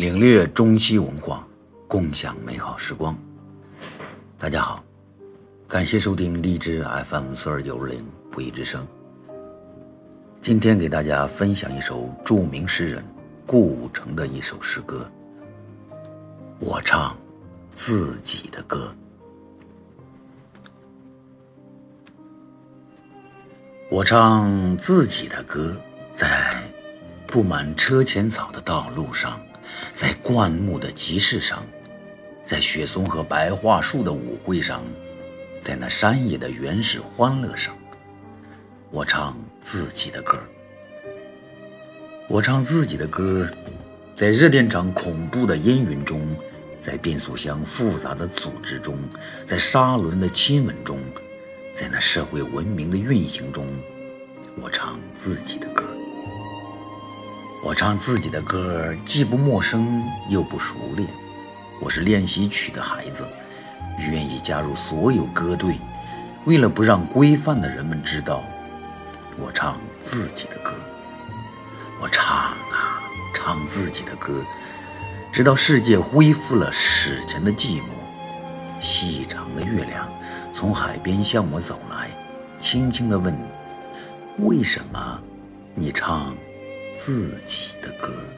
领略中西文化，共享美好时光。大家好，感谢收听荔枝 FM 四二九零不义之声。今天给大家分享一首著名诗人顾城的一首诗歌。我唱自己的歌，我唱自己的歌，在布满车前草的道路上。在灌木的集市上，在雪松和白桦树的舞会上，在那山野的原始欢乐上，我唱自己的歌。我唱自己的歌，在热电厂恐怖的烟云中，在变速箱复杂的组织中，在沙轮的亲吻中，在那社会文明的运行中，我唱自己的歌。我唱自己的歌，既不陌生又不熟练。我是练习曲的孩子，愿意加入所有歌队。为了不让规范的人们知道，我唱自己的歌。我唱啊，唱自己的歌，直到世界恢复了史前的寂寞。细长的月亮从海边向我走来，轻轻地问：“为什么你唱？”自己的歌。